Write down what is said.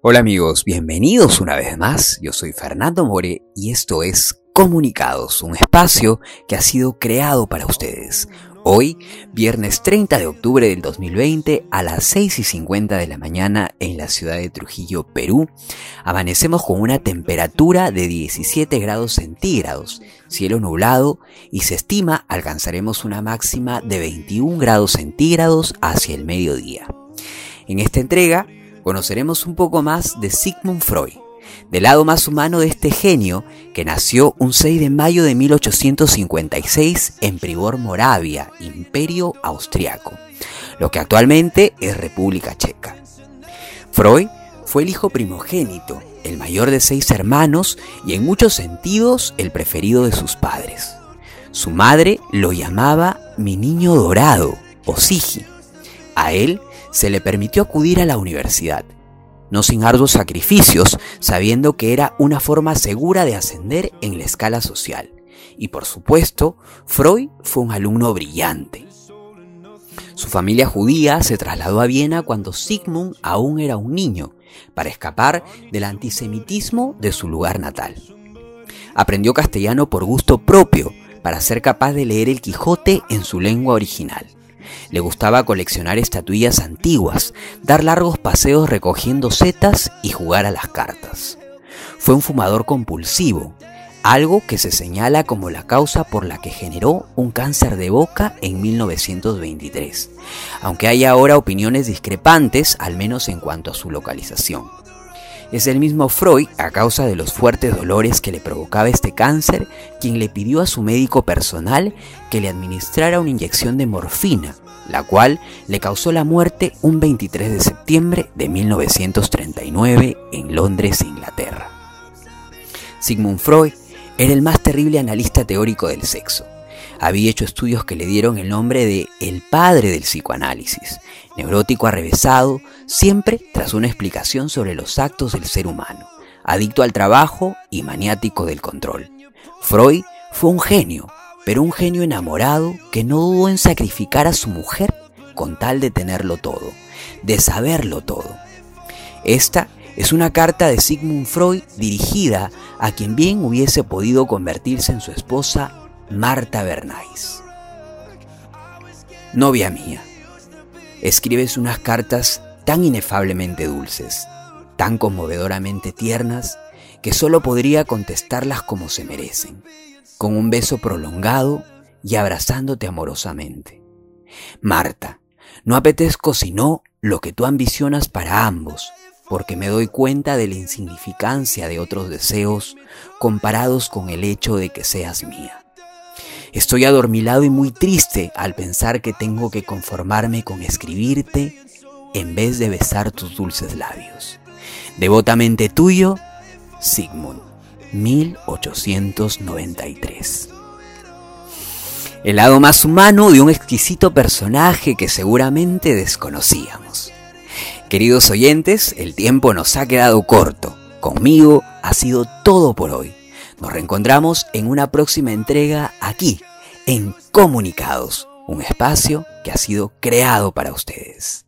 Hola amigos, bienvenidos una vez más. Yo soy Fernando More y esto es Comunicados, un espacio que ha sido creado para ustedes. Hoy, viernes 30 de octubre del 2020, a las 6 y 50 de la mañana en la ciudad de Trujillo, Perú, amanecemos con una temperatura de 17 grados centígrados, cielo nublado y se estima alcanzaremos una máxima de 21 grados centígrados hacia el mediodía. En esta entrega conoceremos un poco más de Sigmund Freud, del lado más humano de este genio que nació un 6 de mayo de 1856 en Pribor, Moravia, Imperio Austriaco, lo que actualmente es República Checa. Freud fue el hijo primogénito, el mayor de seis hermanos y en muchos sentidos el preferido de sus padres. Su madre lo llamaba mi niño dorado o Sigi. A él se le permitió acudir a la universidad, no sin arduos sacrificios, sabiendo que era una forma segura de ascender en la escala social. Y por supuesto, Freud fue un alumno brillante. Su familia judía se trasladó a Viena cuando Sigmund aún era un niño, para escapar del antisemitismo de su lugar natal. Aprendió castellano por gusto propio, para ser capaz de leer el Quijote en su lengua original. Le gustaba coleccionar estatuillas antiguas, dar largos paseos recogiendo setas y jugar a las cartas. Fue un fumador compulsivo, algo que se señala como la causa por la que generó un cáncer de boca en 1923, aunque hay ahora opiniones discrepantes, al menos en cuanto a su localización. Es el mismo Freud, a causa de los fuertes dolores que le provocaba este cáncer, quien le pidió a su médico personal que le administrara una inyección de morfina, la cual le causó la muerte un 23 de septiembre de 1939 en Londres, Inglaterra. Sigmund Freud era el más terrible analista teórico del sexo había hecho estudios que le dieron el nombre de el padre del psicoanálisis, neurótico arrevesado, siempre tras una explicación sobre los actos del ser humano, adicto al trabajo y maniático del control. Freud fue un genio, pero un genio enamorado que no dudó en sacrificar a su mujer con tal de tenerlo todo, de saberlo todo. Esta es una carta de Sigmund Freud dirigida a quien bien hubiese podido convertirse en su esposa Marta Bernays. Novia mía, escribes unas cartas tan inefablemente dulces, tan conmovedoramente tiernas, que solo podría contestarlas como se merecen, con un beso prolongado y abrazándote amorosamente. Marta, no apetezco sino lo que tú ambicionas para ambos, porque me doy cuenta de la insignificancia de otros deseos comparados con el hecho de que seas mía. Estoy adormilado y muy triste al pensar que tengo que conformarme con escribirte en vez de besar tus dulces labios. Devotamente tuyo, Sigmund, 1893. El lado más humano de un exquisito personaje que seguramente desconocíamos. Queridos oyentes, el tiempo nos ha quedado corto. Conmigo ha sido todo por hoy. Nos reencontramos en una próxima entrega aquí, en Comunicados, un espacio que ha sido creado para ustedes.